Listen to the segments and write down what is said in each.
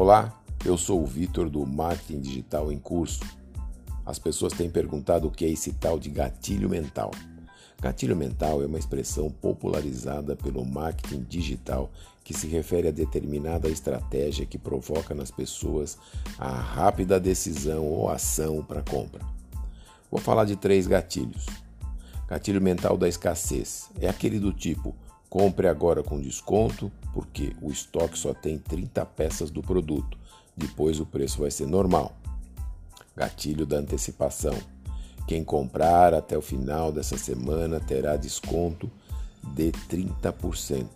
Olá, eu sou o Vitor do Marketing Digital em Curso. As pessoas têm perguntado o que é esse tal de gatilho mental. Gatilho mental é uma expressão popularizada pelo marketing digital que se refere a determinada estratégia que provoca nas pessoas a rápida decisão ou ação para compra. Vou falar de três gatilhos. Gatilho mental da escassez é aquele do tipo: compre agora com desconto, porque o estoque só tem 30 peças do produto, depois o preço vai ser normal. Gatilho da antecipação. Quem comprar até o final dessa semana terá desconto de 30%.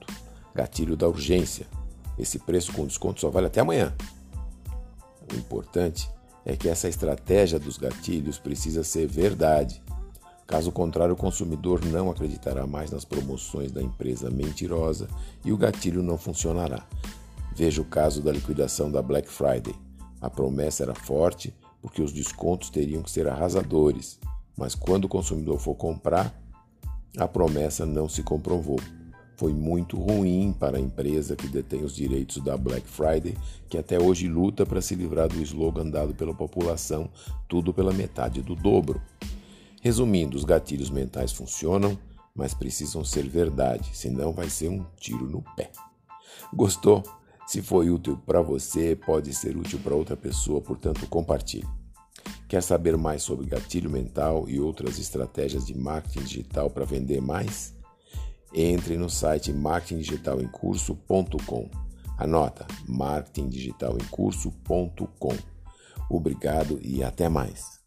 Gatilho da urgência. Esse preço com desconto só vale até amanhã. O importante é que essa estratégia dos gatilhos precisa ser verdade. Caso contrário, o consumidor não acreditará mais nas promoções da empresa mentirosa e o gatilho não funcionará. Veja o caso da liquidação da Black Friday. A promessa era forte, porque os descontos teriam que ser arrasadores, mas quando o consumidor for comprar, a promessa não se comprovou. Foi muito ruim para a empresa que detém os direitos da Black Friday, que até hoje luta para se livrar do slogan dado pela população, tudo pela metade do dobro. Resumindo, os gatilhos mentais funcionam, mas precisam ser verdade, senão vai ser um tiro no pé. Gostou? Se foi útil para você, pode ser útil para outra pessoa, portanto, compartilhe. Quer saber mais sobre gatilho mental e outras estratégias de marketing digital para vender mais? Entre no site marketingdigitalemcurso.com. Anota marketingdigitalemcurso.com. Obrigado e até mais.